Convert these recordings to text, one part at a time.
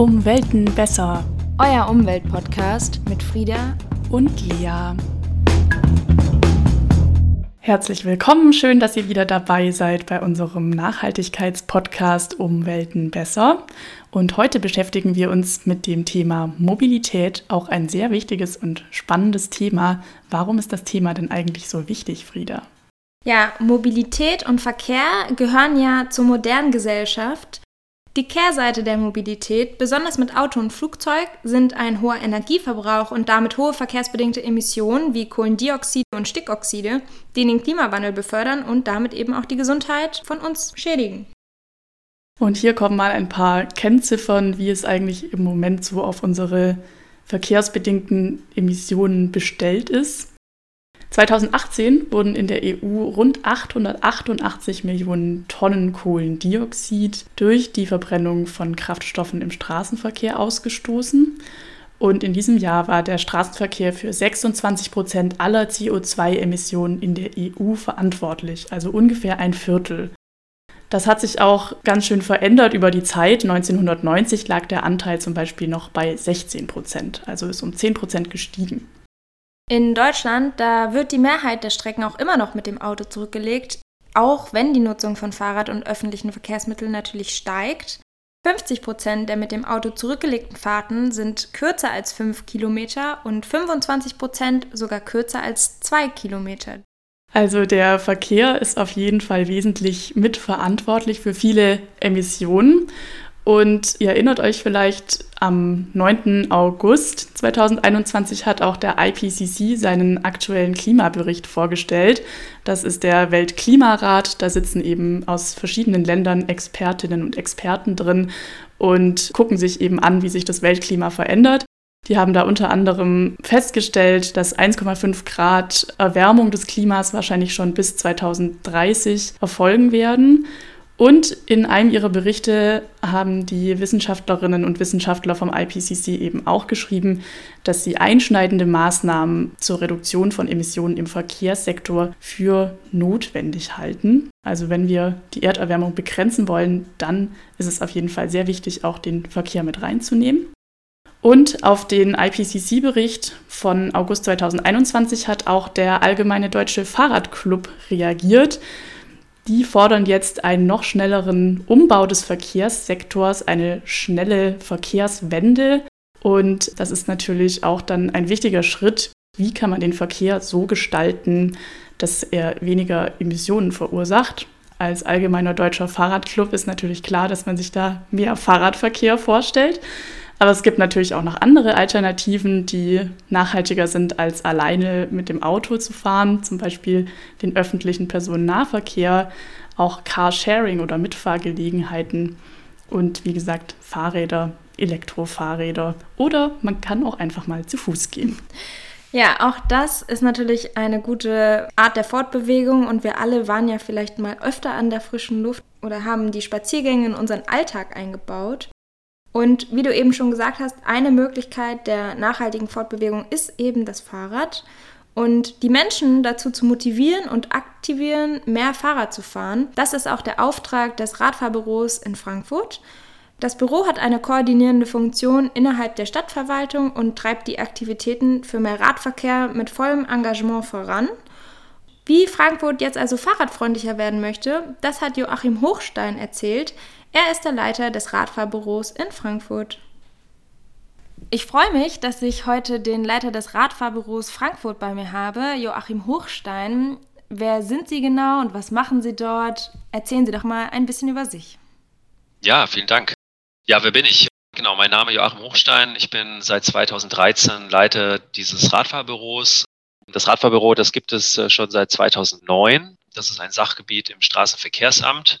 Um Welten besser. Euer Umweltpodcast mit Frieda und Lea. Herzlich willkommen, schön, dass ihr wieder dabei seid bei unserem Nachhaltigkeitspodcast Umwelten besser. Und heute beschäftigen wir uns mit dem Thema Mobilität, auch ein sehr wichtiges und spannendes Thema. Warum ist das Thema denn eigentlich so wichtig, Frieda? Ja, Mobilität und Verkehr gehören ja zur modernen Gesellschaft. Die Kehrseite der Mobilität, besonders mit Auto und Flugzeug, sind ein hoher Energieverbrauch und damit hohe verkehrsbedingte Emissionen wie Kohlendioxide und Stickoxide, die den Klimawandel befördern und damit eben auch die Gesundheit von uns schädigen. Und hier kommen mal ein paar Kennziffern, wie es eigentlich im Moment so auf unsere verkehrsbedingten Emissionen bestellt ist. 2018 wurden in der EU rund 888 Millionen Tonnen Kohlendioxid durch die Verbrennung von Kraftstoffen im Straßenverkehr ausgestoßen. Und in diesem Jahr war der Straßenverkehr für 26 Prozent aller CO2-Emissionen in der EU verantwortlich, also ungefähr ein Viertel. Das hat sich auch ganz schön verändert über die Zeit. 1990 lag der Anteil zum Beispiel noch bei 16 Prozent, also ist um 10 Prozent gestiegen. In Deutschland, da wird die Mehrheit der Strecken auch immer noch mit dem Auto zurückgelegt, auch wenn die Nutzung von Fahrrad und öffentlichen Verkehrsmitteln natürlich steigt. 50 Prozent der mit dem Auto zurückgelegten Fahrten sind kürzer als 5 Kilometer und 25 Prozent sogar kürzer als 2 Kilometer. Also der Verkehr ist auf jeden Fall wesentlich mitverantwortlich für viele Emissionen. Und ihr erinnert euch vielleicht, am 9. August 2021 hat auch der IPCC seinen aktuellen Klimabericht vorgestellt. Das ist der Weltklimarat. Da sitzen eben aus verschiedenen Ländern Expertinnen und Experten drin und gucken sich eben an, wie sich das Weltklima verändert. Die haben da unter anderem festgestellt, dass 1,5 Grad Erwärmung des Klimas wahrscheinlich schon bis 2030 erfolgen werden. Und in einem ihrer Berichte haben die Wissenschaftlerinnen und Wissenschaftler vom IPCC eben auch geschrieben, dass sie einschneidende Maßnahmen zur Reduktion von Emissionen im Verkehrssektor für notwendig halten. Also wenn wir die Erderwärmung begrenzen wollen, dann ist es auf jeden Fall sehr wichtig, auch den Verkehr mit reinzunehmen. Und auf den IPCC-Bericht von August 2021 hat auch der Allgemeine Deutsche Fahrradclub reagiert. Die fordern jetzt einen noch schnelleren Umbau des Verkehrssektors, eine schnelle Verkehrswende. Und das ist natürlich auch dann ein wichtiger Schritt. Wie kann man den Verkehr so gestalten, dass er weniger Emissionen verursacht? Als allgemeiner deutscher Fahrradclub ist natürlich klar, dass man sich da mehr Fahrradverkehr vorstellt. Aber es gibt natürlich auch noch andere Alternativen, die nachhaltiger sind, als alleine mit dem Auto zu fahren, zum Beispiel den öffentlichen Personennahverkehr, auch Carsharing oder Mitfahrgelegenheiten und wie gesagt Fahrräder, Elektrofahrräder oder man kann auch einfach mal zu Fuß gehen. Ja, auch das ist natürlich eine gute Art der Fortbewegung und wir alle waren ja vielleicht mal öfter an der frischen Luft oder haben die Spaziergänge in unseren Alltag eingebaut. Und wie du eben schon gesagt hast, eine Möglichkeit der nachhaltigen Fortbewegung ist eben das Fahrrad. Und die Menschen dazu zu motivieren und aktivieren, mehr Fahrrad zu fahren, das ist auch der Auftrag des Radfahrbüros in Frankfurt. Das Büro hat eine koordinierende Funktion innerhalb der Stadtverwaltung und treibt die Aktivitäten für mehr Radverkehr mit vollem Engagement voran. Wie Frankfurt jetzt also fahrradfreundlicher werden möchte, das hat Joachim Hochstein erzählt. Er ist der Leiter des Radfahrbüros in Frankfurt. Ich freue mich, dass ich heute den Leiter des Radfahrbüros Frankfurt bei mir habe, Joachim Hochstein. Wer sind Sie genau und was machen Sie dort? Erzählen Sie doch mal ein bisschen über sich. Ja, vielen Dank. Ja, wer bin ich? Genau, mein Name ist Joachim Hochstein. Ich bin seit 2013 Leiter dieses Radfahrbüros. Das Radfahrbüro, das gibt es äh, schon seit 2009. Das ist ein Sachgebiet im Straßenverkehrsamt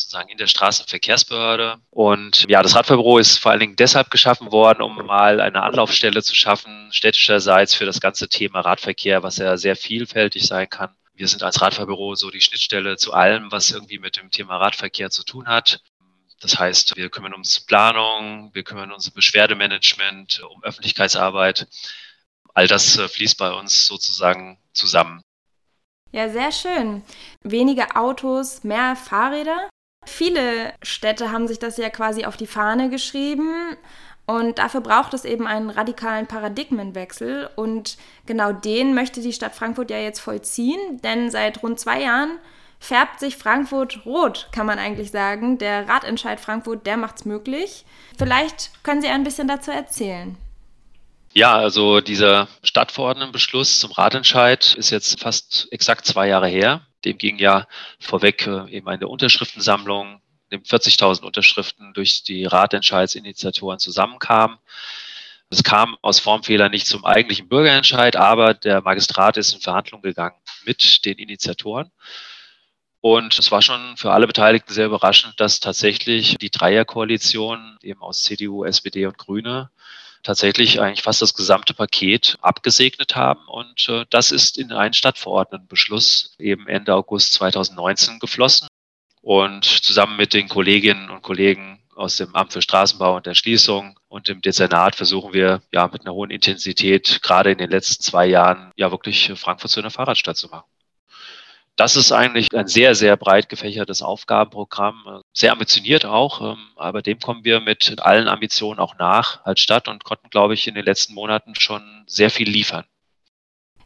sozusagen in der Straßenverkehrsbehörde. Und ja, das Radfahrbüro ist vor allen Dingen deshalb geschaffen worden, um mal eine Anlaufstelle zu schaffen, städtischerseits für das ganze Thema Radverkehr, was ja sehr vielfältig sein kann. Wir sind als Radfahrbüro so die Schnittstelle zu allem, was irgendwie mit dem Thema Radverkehr zu tun hat. Das heißt, wir kümmern uns um Planung, wir kümmern uns um Beschwerdemanagement, um Öffentlichkeitsarbeit. All das äh, fließt bei uns sozusagen zusammen. Ja, sehr schön. Weniger Autos, mehr Fahrräder. Viele Städte haben sich das ja quasi auf die Fahne geschrieben. Und dafür braucht es eben einen radikalen Paradigmenwechsel. Und genau den möchte die Stadt Frankfurt ja jetzt vollziehen, denn seit rund zwei Jahren färbt sich Frankfurt rot, kann man eigentlich sagen. Der Ratentscheid Frankfurt, der macht es möglich. Vielleicht können Sie ein bisschen dazu erzählen. Ja, also dieser Stadtverordnetenbeschluss zum Ratentscheid ist jetzt fast exakt zwei Jahre her. Dem ging ja vorweg äh, eben eine Unterschriftensammlung, dem 40.000 Unterschriften durch die Ratentscheidsinitiatoren zusammenkamen. Es kam aus Formfehlern nicht zum eigentlichen Bürgerentscheid, aber der Magistrat ist in Verhandlungen gegangen mit den Initiatoren. Und es war schon für alle Beteiligten sehr überraschend, dass tatsächlich die Dreierkoalition eben aus CDU, SPD und Grüne tatsächlich eigentlich fast das gesamte Paket abgesegnet haben. Und äh, das ist in einen Stadtverordnetenbeschluss eben Ende August 2019 geflossen. Und zusammen mit den Kolleginnen und Kollegen aus dem Amt für Straßenbau und Erschließung und dem Dezernat versuchen wir ja mit einer hohen Intensität gerade in den letzten zwei Jahren ja wirklich Frankfurt zu einer Fahrradstadt zu machen. Das ist eigentlich ein sehr, sehr breit gefächertes Aufgabenprogramm, sehr ambitioniert auch, ähm, aber dem kommen wir mit allen Ambitionen auch nach als Stadt und konnten, glaube ich, in den letzten Monaten schon sehr viel liefern.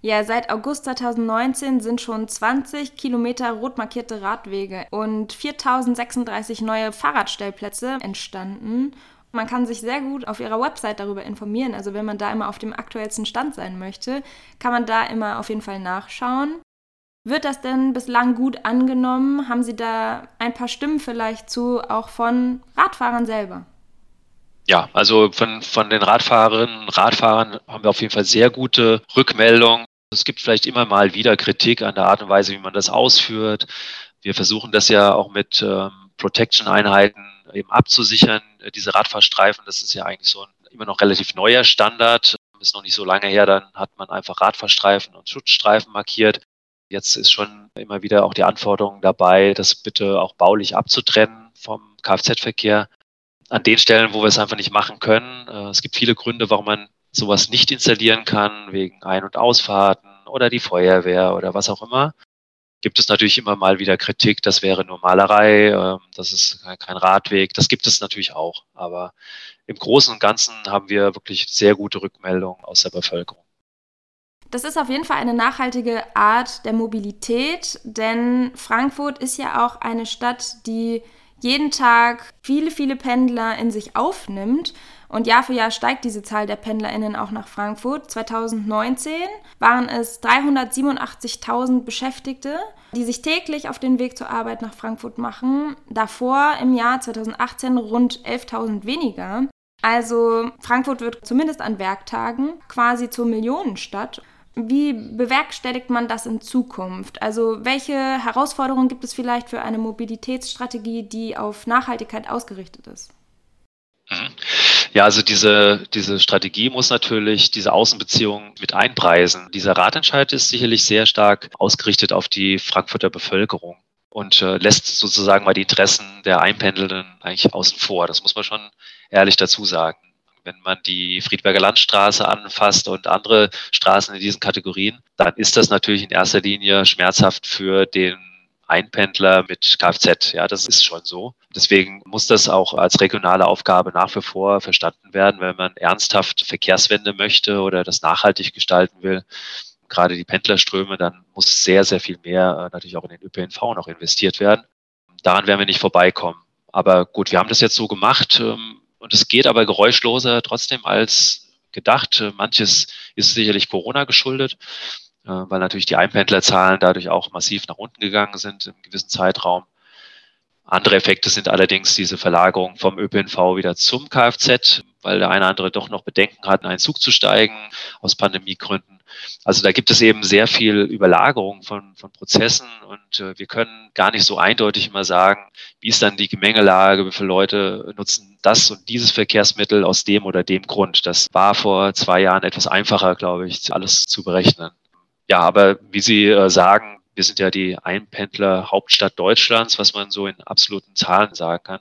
Ja, seit August 2019 sind schon 20 Kilometer rot markierte Radwege und 4036 neue Fahrradstellplätze entstanden. Man kann sich sehr gut auf ihrer Website darüber informieren. Also wenn man da immer auf dem aktuellsten Stand sein möchte, kann man da immer auf jeden Fall nachschauen. Wird das denn bislang gut angenommen? Haben Sie da ein paar Stimmen vielleicht zu, auch von Radfahrern selber? Ja, also von, von den Radfahrerinnen und Radfahrern haben wir auf jeden Fall sehr gute Rückmeldungen. Es gibt vielleicht immer mal wieder Kritik an der Art und Weise, wie man das ausführt. Wir versuchen das ja auch mit ähm, Protection-Einheiten eben abzusichern, diese Radfahrstreifen. Das ist ja eigentlich so ein immer noch relativ neuer Standard. Ist noch nicht so lange her, dann hat man einfach Radfahrstreifen und Schutzstreifen markiert. Jetzt ist schon immer wieder auch die Anforderung dabei, das bitte auch baulich abzutrennen vom Kfz-Verkehr. An den Stellen, wo wir es einfach nicht machen können. Äh, es gibt viele Gründe, warum man sowas nicht installieren kann, wegen Ein- und Ausfahrten oder die Feuerwehr oder was auch immer. Gibt es natürlich immer mal wieder Kritik, das wäre nur Malerei, ähm, das ist kein Radweg. Das gibt es natürlich auch. Aber im Großen und Ganzen haben wir wirklich sehr gute Rückmeldungen aus der Bevölkerung. Das ist auf jeden Fall eine nachhaltige Art der Mobilität, denn Frankfurt ist ja auch eine Stadt, die jeden Tag viele, viele Pendler in sich aufnimmt. Und Jahr für Jahr steigt diese Zahl der PendlerInnen auch nach Frankfurt. 2019 waren es 387.000 Beschäftigte, die sich täglich auf den Weg zur Arbeit nach Frankfurt machen. Davor im Jahr 2018 rund 11.000 weniger. Also Frankfurt wird zumindest an Werktagen quasi zur Millionenstadt. Wie bewerkstelligt man das in Zukunft? Also welche Herausforderungen gibt es vielleicht für eine Mobilitätsstrategie, die auf Nachhaltigkeit ausgerichtet ist? Mhm. Ja, also diese, diese Strategie muss natürlich diese Außenbeziehungen mit einpreisen. Dieser Ratentscheid ist sicherlich sehr stark ausgerichtet auf die Frankfurter Bevölkerung und äh, lässt sozusagen mal die Interessen der Einpendelnden eigentlich außen vor. Das muss man schon ehrlich dazu sagen wenn man die Friedberger Landstraße anfasst und andere Straßen in diesen Kategorien, dann ist das natürlich in erster Linie schmerzhaft für den Einpendler mit Kfz. Ja, das ist schon so. Deswegen muss das auch als regionale Aufgabe nach wie vor verstanden werden, wenn man ernsthaft Verkehrswende möchte oder das nachhaltig gestalten will. Gerade die Pendlerströme, dann muss sehr, sehr viel mehr äh, natürlich auch in den ÖPNV noch investiert werden. Daran werden wir nicht vorbeikommen. Aber gut, wir haben das jetzt so gemacht. Und es geht aber geräuschloser trotzdem als gedacht. Manches ist sicherlich Corona geschuldet, äh, weil natürlich die Einpendlerzahlen dadurch auch massiv nach unten gegangen sind im gewissen Zeitraum. Andere Effekte sind allerdings diese Verlagerung vom ÖPNV wieder zum Kfz, weil der eine oder andere doch noch Bedenken hat, in einen Zug zu steigen aus Pandemiegründen. Also da gibt es eben sehr viel Überlagerung von, von Prozessen und äh, wir können gar nicht so eindeutig immer sagen, wie ist dann die Gemengelage, wie viele Leute nutzen das und dieses Verkehrsmittel aus dem oder dem Grund. Das war vor zwei Jahren etwas einfacher, glaube ich, alles zu berechnen. Ja, aber wie Sie äh, sagen, wir sind ja die Einpendler Hauptstadt Deutschlands, was man so in absoluten Zahlen sagen kann.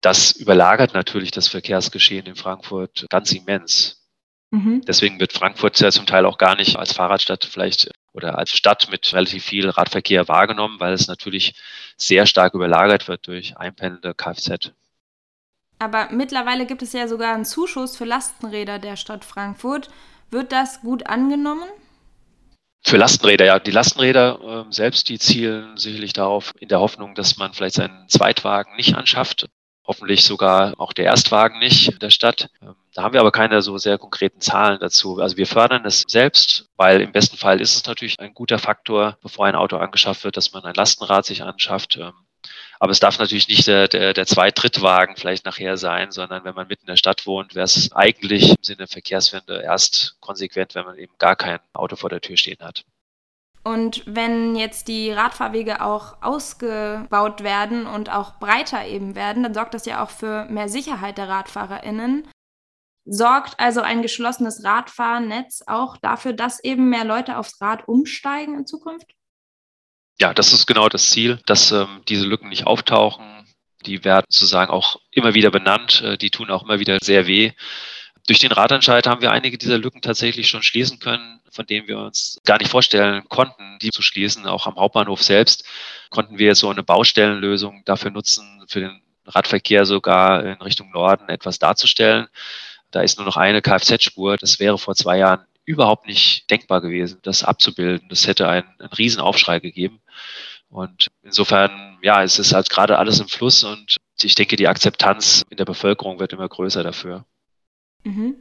Das überlagert natürlich das Verkehrsgeschehen in Frankfurt ganz immens. Mhm. Deswegen wird Frankfurt ja zum Teil auch gar nicht als Fahrradstadt vielleicht oder als Stadt mit relativ viel Radverkehr wahrgenommen, weil es natürlich sehr stark überlagert wird durch einpendelnde Kfz. Aber mittlerweile gibt es ja sogar einen Zuschuss für Lastenräder der Stadt Frankfurt. Wird das gut angenommen? Für Lastenräder, ja. Die Lastenräder äh, selbst, die zielen sicherlich darauf, in der Hoffnung, dass man vielleicht seinen Zweitwagen nicht anschafft. Hoffentlich sogar auch der Erstwagen nicht in der Stadt. Ähm, da haben wir aber keine so sehr konkreten Zahlen dazu. Also wir fördern es selbst, weil im besten Fall ist es natürlich ein guter Faktor, bevor ein Auto angeschafft wird, dass man ein Lastenrad sich anschafft. Ähm, aber es darf natürlich nicht der, der, der Zweit-, vielleicht nachher sein, sondern wenn man mitten in der Stadt wohnt, wäre es eigentlich im Sinne der Verkehrswende erst konsequent, wenn man eben gar kein Auto vor der Tür stehen hat. Und wenn jetzt die Radfahrwege auch ausgebaut werden und auch breiter eben werden, dann sorgt das ja auch für mehr Sicherheit der RadfahrerInnen. Sorgt also ein geschlossenes Radfahrnetz auch dafür, dass eben mehr Leute aufs Rad umsteigen in Zukunft? Ja, das ist genau das Ziel, dass ähm, diese Lücken nicht auftauchen. Die werden sozusagen auch immer wieder benannt. Äh, die tun auch immer wieder sehr weh. Durch den Ratentscheid haben wir einige dieser Lücken tatsächlich schon schließen können, von denen wir uns gar nicht vorstellen konnten, die zu schließen. Auch am Hauptbahnhof selbst konnten wir so eine Baustellenlösung dafür nutzen, für den Radverkehr sogar in Richtung Norden etwas darzustellen. Da ist nur noch eine Kfz-Spur. Das wäre vor zwei Jahren überhaupt nicht denkbar gewesen, das abzubilden. Das hätte einen, einen Riesenaufschrei gegeben. Und insofern, ja, es ist halt gerade alles im Fluss und ich denke, die Akzeptanz in der Bevölkerung wird immer größer dafür. Mhm.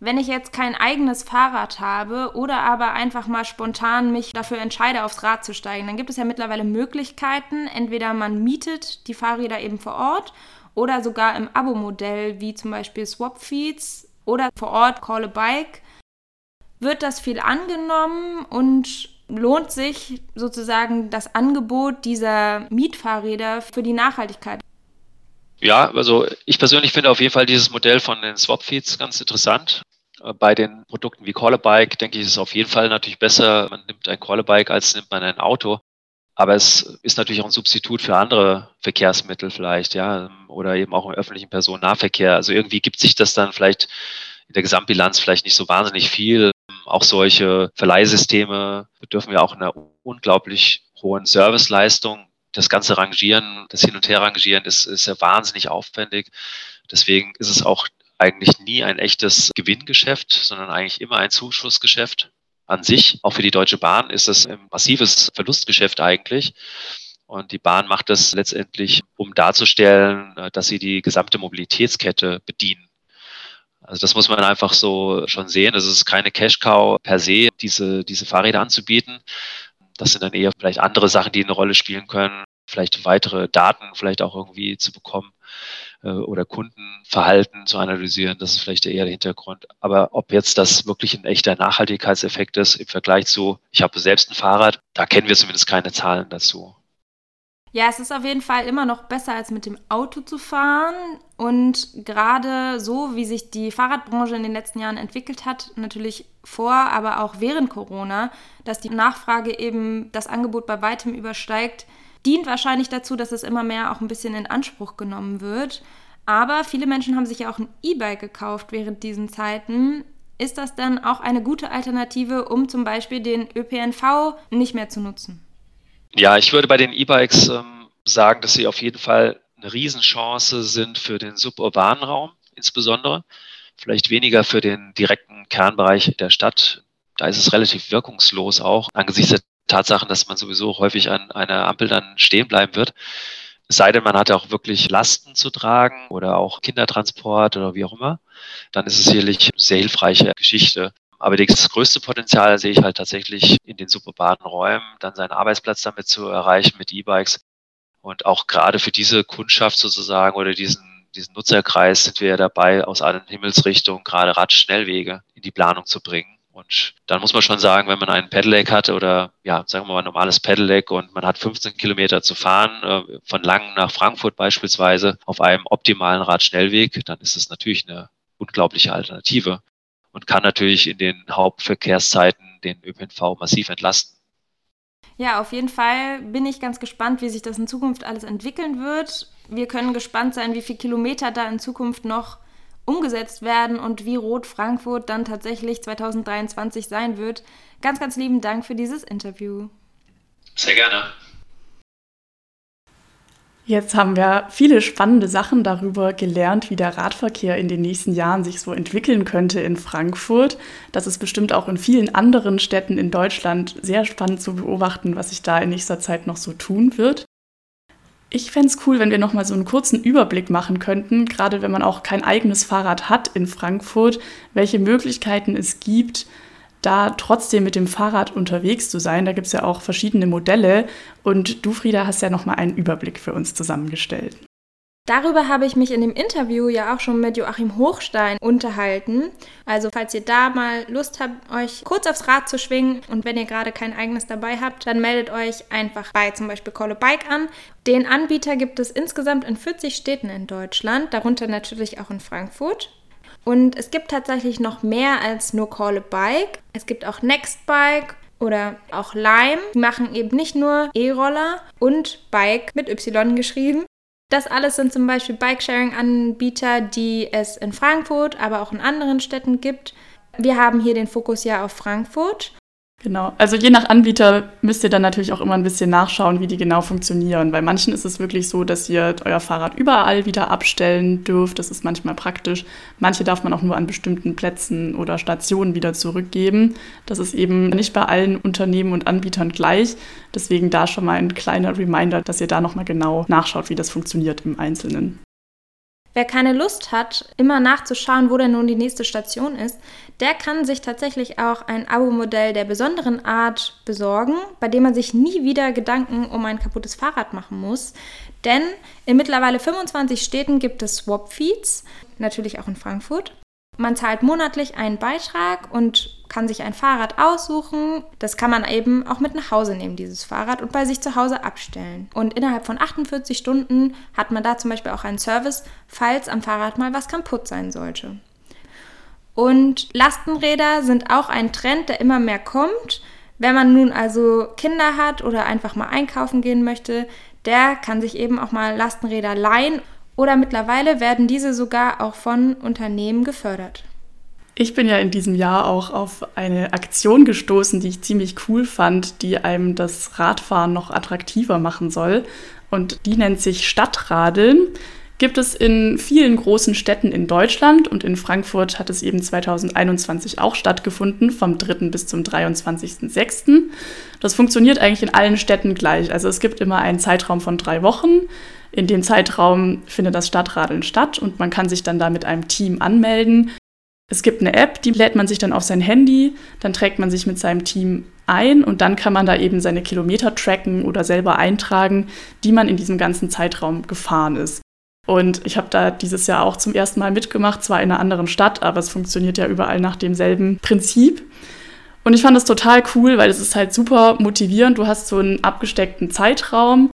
Wenn ich jetzt kein eigenes Fahrrad habe oder aber einfach mal spontan mich dafür entscheide, aufs Rad zu steigen, dann gibt es ja mittlerweile Möglichkeiten. Entweder man mietet die Fahrräder eben vor Ort oder sogar im Abo-Modell wie zum Beispiel Swapfeeds oder vor Ort Call a Bike. Wird das viel angenommen und lohnt sich sozusagen das Angebot dieser Mietfahrräder für die Nachhaltigkeit? Ja, also ich persönlich finde auf jeden Fall dieses Modell von den Swap-Feeds ganz interessant. Äh, bei den Produkten wie Callabike denke ich, ist es auf jeden Fall natürlich besser, man nimmt ein Callabike, als nimmt man ein Auto. Aber es ist natürlich auch ein Substitut für andere Verkehrsmittel vielleicht, ja, oder eben auch im öffentlichen Personennahverkehr. Also irgendwie gibt sich das dann vielleicht in der Gesamtbilanz vielleicht nicht so wahnsinnig viel. Auch solche Verleihsysteme bedürfen ja auch einer unglaublich hohen Serviceleistung das ganze Rangieren, das Hin- und Herrangieren ist, ist ja wahnsinnig aufwendig. Deswegen ist es auch eigentlich nie ein echtes Gewinngeschäft, sondern eigentlich immer ein Zuschussgeschäft an sich. Auch für die Deutsche Bahn ist es ein massives Verlustgeschäft eigentlich. Und die Bahn macht das letztendlich, um darzustellen, dass sie die gesamte Mobilitätskette bedienen. Also das muss man einfach so schon sehen. Es ist keine Cash-Cow per se, diese, diese Fahrräder anzubieten, das sind dann eher vielleicht andere Sachen, die eine Rolle spielen können, vielleicht weitere Daten vielleicht auch irgendwie zu bekommen äh, oder Kundenverhalten zu analysieren. Das ist vielleicht eher der Hintergrund. Aber ob jetzt das wirklich ein echter Nachhaltigkeitseffekt ist im Vergleich zu, ich habe selbst ein Fahrrad, da kennen wir zumindest keine Zahlen dazu. Ja, es ist auf jeden Fall immer noch besser, als mit dem Auto zu fahren. Und gerade so, wie sich die Fahrradbranche in den letzten Jahren entwickelt hat, natürlich vor, aber auch während Corona, dass die Nachfrage eben das Angebot bei weitem übersteigt, dient wahrscheinlich dazu, dass es immer mehr auch ein bisschen in Anspruch genommen wird. Aber viele Menschen haben sich ja auch ein E-Bike gekauft während diesen Zeiten. Ist das dann auch eine gute Alternative, um zum Beispiel den ÖPNV nicht mehr zu nutzen? Ja, ich würde bei den E-Bikes ähm, sagen, dass sie auf jeden Fall eine Riesenchance sind für den suburbanen Raum insbesondere. Vielleicht weniger für den direkten Kernbereich der Stadt. Da ist es relativ wirkungslos auch angesichts der Tatsachen, dass man sowieso häufig an einer Ampel dann stehen bleiben wird. Es sei denn, man hat auch wirklich Lasten zu tragen oder auch Kindertransport oder wie auch immer. Dann ist es sicherlich eine sehr hilfreiche Geschichte. Aber das größte Potenzial sehe ich halt tatsächlich in den suburbanen Räumen, dann seinen Arbeitsplatz damit zu erreichen mit E-Bikes. Und auch gerade für diese Kundschaft sozusagen oder diesen, diesen Nutzerkreis sind wir ja dabei, aus allen Himmelsrichtungen gerade Radschnellwege in die Planung zu bringen. Und dann muss man schon sagen, wenn man einen Pedelec hat oder ja, sagen wir mal ein normales Pedelec und man hat 15 Kilometer zu fahren, äh, von Langen nach Frankfurt beispielsweise auf einem optimalen Radschnellweg, dann ist es natürlich eine unglaubliche Alternative und kann natürlich in den Hauptverkehrszeiten den ÖPNV massiv entlasten. Ja, auf jeden Fall bin ich ganz gespannt, wie sich das in Zukunft alles entwickeln wird. Wir können gespannt sein, wie viele Kilometer da in Zukunft noch umgesetzt werden und wie rot Frankfurt dann tatsächlich 2023 sein wird. Ganz, ganz lieben Dank für dieses Interview. Sehr gerne. Jetzt haben wir viele spannende Sachen darüber gelernt, wie der Radverkehr in den nächsten Jahren sich so entwickeln könnte in Frankfurt. Das ist bestimmt auch in vielen anderen Städten in Deutschland sehr spannend zu beobachten, was sich da in nächster Zeit noch so tun wird. Ich fände es cool, wenn wir nochmal so einen kurzen Überblick machen könnten, gerade wenn man auch kein eigenes Fahrrad hat in Frankfurt, welche Möglichkeiten es gibt, da trotzdem mit dem Fahrrad unterwegs zu sein. Da gibt es ja auch verschiedene Modelle und du, Frieda, hast ja nochmal einen Überblick für uns zusammengestellt. Darüber habe ich mich in dem Interview ja auch schon mit Joachim Hochstein unterhalten. Also falls ihr da mal Lust habt, euch kurz aufs Rad zu schwingen und wenn ihr gerade kein eigenes dabei habt, dann meldet euch einfach bei zum Beispiel Call a Bike an. Den Anbieter gibt es insgesamt in 40 Städten in Deutschland, darunter natürlich auch in Frankfurt. Und es gibt tatsächlich noch mehr als nur Call a Bike. Es gibt auch Nextbike oder auch Lime. Die machen eben nicht nur E-Roller und Bike mit Y geschrieben. Das alles sind zum Beispiel Bikesharing-Anbieter, die es in Frankfurt, aber auch in anderen Städten gibt. Wir haben hier den Fokus ja auf Frankfurt Genau, also je nach Anbieter müsst ihr dann natürlich auch immer ein bisschen nachschauen, wie die genau funktionieren. Bei manchen ist es wirklich so, dass ihr euer Fahrrad überall wieder abstellen dürft. Das ist manchmal praktisch. Manche darf man auch nur an bestimmten Plätzen oder Stationen wieder zurückgeben. Das ist eben nicht bei allen Unternehmen und Anbietern gleich. Deswegen da schon mal ein kleiner Reminder, dass ihr da nochmal genau nachschaut, wie das funktioniert im Einzelnen. Wer keine Lust hat, immer nachzuschauen, wo denn nun die nächste Station ist, der kann sich tatsächlich auch ein Abo-Modell der besonderen Art besorgen, bei dem man sich nie wieder Gedanken um ein kaputtes Fahrrad machen muss. Denn in mittlerweile 25 Städten gibt es Swap-Feeds, natürlich auch in Frankfurt. Man zahlt monatlich einen Beitrag und kann sich ein Fahrrad aussuchen. Das kann man eben auch mit nach Hause nehmen, dieses Fahrrad, und bei sich zu Hause abstellen. Und innerhalb von 48 Stunden hat man da zum Beispiel auch einen Service, falls am Fahrrad mal was kaputt sein sollte. Und Lastenräder sind auch ein Trend, der immer mehr kommt. Wenn man nun also Kinder hat oder einfach mal einkaufen gehen möchte, der kann sich eben auch mal Lastenräder leihen oder mittlerweile werden diese sogar auch von Unternehmen gefördert. Ich bin ja in diesem Jahr auch auf eine Aktion gestoßen, die ich ziemlich cool fand, die einem das Radfahren noch attraktiver machen soll. Und die nennt sich Stadtradeln. Gibt es in vielen großen Städten in Deutschland und in Frankfurt hat es eben 2021 auch stattgefunden, vom 3. bis zum 23.06. Das funktioniert eigentlich in allen Städten gleich. Also es gibt immer einen Zeitraum von drei Wochen. In dem Zeitraum findet das Stadtradeln statt und man kann sich dann da mit einem Team anmelden. Es gibt eine App, die lädt man sich dann auf sein Handy, dann trägt man sich mit seinem Team ein und dann kann man da eben seine Kilometer tracken oder selber eintragen, die man in diesem ganzen Zeitraum gefahren ist. Und ich habe da dieses Jahr auch zum ersten Mal mitgemacht, zwar in einer anderen Stadt, aber es funktioniert ja überall nach demselben Prinzip. Und ich fand das total cool, weil es ist halt super motivierend. Du hast so einen abgesteckten Zeitraum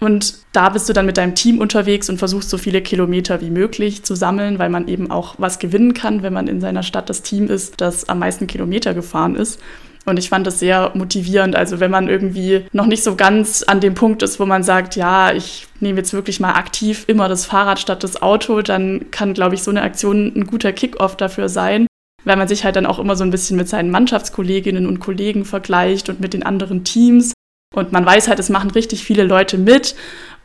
und da bist du dann mit deinem Team unterwegs und versuchst so viele Kilometer wie möglich zu sammeln, weil man eben auch was gewinnen kann, wenn man in seiner Stadt das Team ist, das am meisten Kilometer gefahren ist. Und ich fand das sehr motivierend. Also wenn man irgendwie noch nicht so ganz an dem Punkt ist, wo man sagt, ja, ich nehme jetzt wirklich mal aktiv immer das Fahrrad statt das Auto, dann kann, glaube ich, so eine Aktion ein guter Kickoff dafür sein, weil man sich halt dann auch immer so ein bisschen mit seinen Mannschaftskolleginnen und Kollegen vergleicht und mit den anderen Teams. Und man weiß halt, es machen richtig viele Leute mit.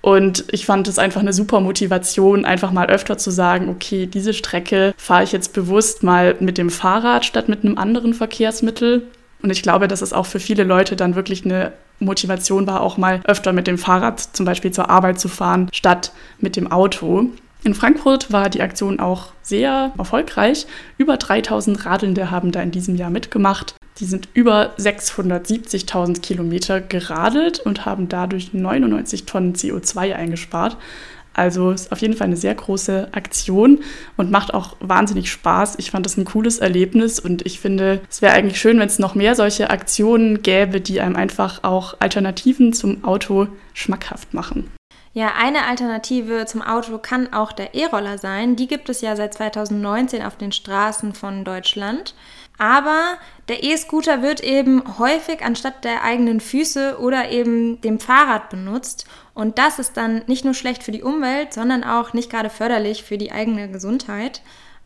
Und ich fand es einfach eine super Motivation, einfach mal öfter zu sagen, okay, diese Strecke fahre ich jetzt bewusst mal mit dem Fahrrad statt mit einem anderen Verkehrsmittel. Und ich glaube, dass es auch für viele Leute dann wirklich eine Motivation war, auch mal öfter mit dem Fahrrad zum Beispiel zur Arbeit zu fahren, statt mit dem Auto. In Frankfurt war die Aktion auch sehr erfolgreich. Über 3000 Radelnde haben da in diesem Jahr mitgemacht. Die sind über 670.000 Kilometer geradelt und haben dadurch 99 Tonnen CO2 eingespart. Also ist auf jeden Fall eine sehr große Aktion und macht auch wahnsinnig Spaß. Ich fand das ein cooles Erlebnis und ich finde, es wäre eigentlich schön, wenn es noch mehr solche Aktionen gäbe, die einem einfach auch Alternativen zum Auto schmackhaft machen. Ja, eine Alternative zum Auto kann auch der E-Roller sein. Die gibt es ja seit 2019 auf den Straßen von Deutschland. Aber der E-Scooter wird eben häufig anstatt der eigenen Füße oder eben dem Fahrrad benutzt. Und das ist dann nicht nur schlecht für die Umwelt, sondern auch nicht gerade förderlich für die eigene Gesundheit.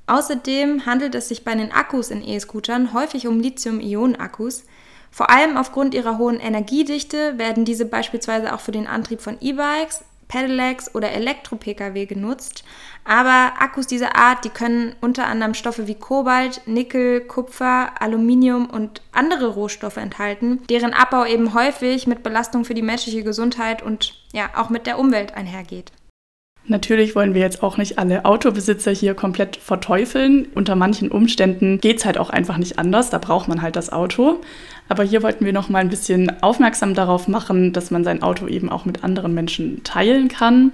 Außerdem handelt es sich bei den Akkus in E-Scootern häufig um Lithium-Ionen-Akkus. Vor allem aufgrund ihrer hohen Energiedichte werden diese beispielsweise auch für den Antrieb von E-Bikes, Pedelecs oder Elektro-Pkw genutzt. Aber Akkus dieser Art, die können unter anderem Stoffe wie Kobalt, Nickel, Kupfer, Aluminium und andere Rohstoffe enthalten, deren Abbau eben häufig mit Belastung für die menschliche Gesundheit und ja auch mit der Umwelt einhergeht. Natürlich wollen wir jetzt auch nicht alle Autobesitzer hier komplett verteufeln. Unter manchen Umständen geht es halt auch einfach nicht anders. Da braucht man halt das Auto. Aber hier wollten wir noch mal ein bisschen aufmerksam darauf machen, dass man sein Auto eben auch mit anderen Menschen teilen kann.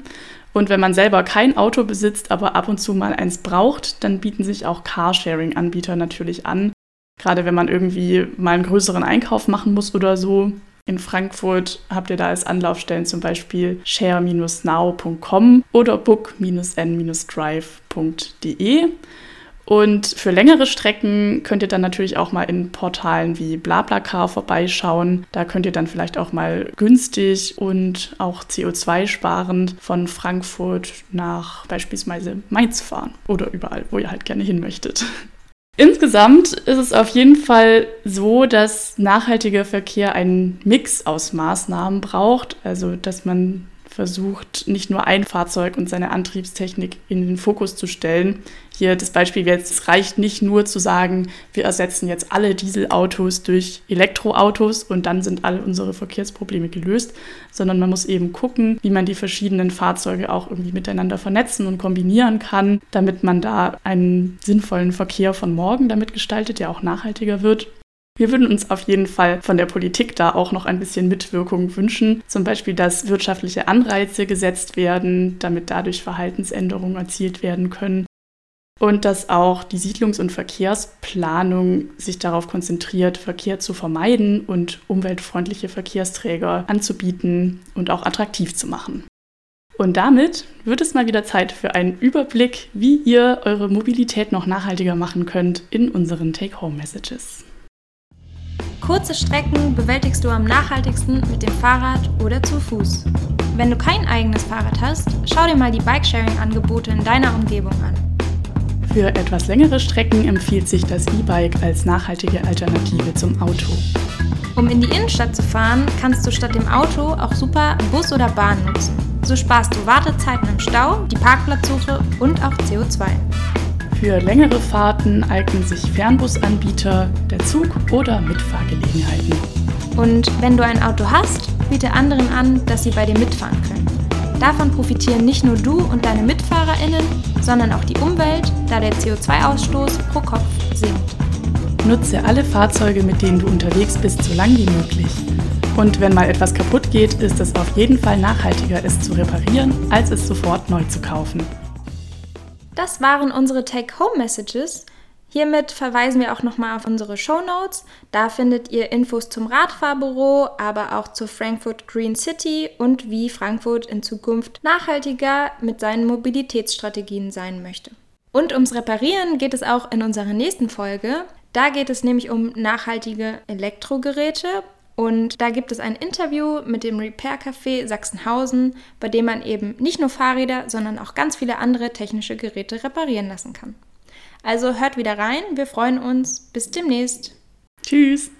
Und wenn man selber kein Auto besitzt, aber ab und zu mal eins braucht, dann bieten sich auch Carsharing-Anbieter natürlich an. Gerade wenn man irgendwie mal einen größeren Einkauf machen muss oder so, in Frankfurt habt ihr da als Anlaufstellen zum Beispiel share-now.com oder book-n-drive.de. Und für längere Strecken könnt ihr dann natürlich auch mal in Portalen wie BlaBlaCar vorbeischauen. Da könnt ihr dann vielleicht auch mal günstig und auch CO2-sparend von Frankfurt nach beispielsweise Mainz fahren oder überall, wo ihr halt gerne hin möchtet. Insgesamt ist es auf jeden Fall so, dass nachhaltiger Verkehr einen Mix aus Maßnahmen braucht. Also, dass man versucht, nicht nur ein Fahrzeug und seine Antriebstechnik in den Fokus zu stellen. Hier das Beispiel jetzt, es reicht nicht nur zu sagen, wir ersetzen jetzt alle Dieselautos durch Elektroautos und dann sind alle unsere Verkehrsprobleme gelöst, sondern man muss eben gucken, wie man die verschiedenen Fahrzeuge auch irgendwie miteinander vernetzen und kombinieren kann, damit man da einen sinnvollen Verkehr von morgen damit gestaltet, der auch nachhaltiger wird. Wir würden uns auf jeden Fall von der Politik da auch noch ein bisschen Mitwirkung wünschen. Zum Beispiel, dass wirtschaftliche Anreize gesetzt werden, damit dadurch Verhaltensänderungen erzielt werden können. Und dass auch die Siedlungs- und Verkehrsplanung sich darauf konzentriert, Verkehr zu vermeiden und umweltfreundliche Verkehrsträger anzubieten und auch attraktiv zu machen. Und damit wird es mal wieder Zeit für einen Überblick, wie ihr eure Mobilität noch nachhaltiger machen könnt in unseren Take-Home-Messages. Kurze Strecken bewältigst du am nachhaltigsten mit dem Fahrrad oder zu Fuß. Wenn du kein eigenes Fahrrad hast, schau dir mal die Bikesharing-Angebote in deiner Umgebung an. Für etwas längere Strecken empfiehlt sich das E-Bike als nachhaltige Alternative zum Auto. Um in die Innenstadt zu fahren, kannst du statt dem Auto auch super Bus oder Bahn nutzen. So sparst du Wartezeiten im Stau, die Parkplatzsuche und auch CO2. Für längere Fahrten eignen sich Fernbusanbieter, der Zug oder Mitfahrgelegenheiten. Und wenn du ein Auto hast, biete anderen an, dass sie bei dir mitfahren können. Davon profitieren nicht nur du und deine MitfahrerInnen, sondern auch die Umwelt, da der CO2-Ausstoß pro Kopf sinkt. Nutze alle Fahrzeuge, mit denen du unterwegs bist, so lang wie möglich. Und wenn mal etwas kaputt geht, ist es auf jeden Fall nachhaltiger, es zu reparieren, als es sofort neu zu kaufen. Das waren unsere Take-Home-Messages. Hiermit verweisen wir auch nochmal auf unsere Show Notes. Da findet ihr Infos zum Radfahrbüro, aber auch zur Frankfurt Green City und wie Frankfurt in Zukunft nachhaltiger mit seinen Mobilitätsstrategien sein möchte. Und ums Reparieren geht es auch in unserer nächsten Folge. Da geht es nämlich um nachhaltige Elektrogeräte und da gibt es ein Interview mit dem Repair Café Sachsenhausen, bei dem man eben nicht nur Fahrräder, sondern auch ganz viele andere technische Geräte reparieren lassen kann. Also hört wieder rein, wir freuen uns. Bis demnächst. Tschüss.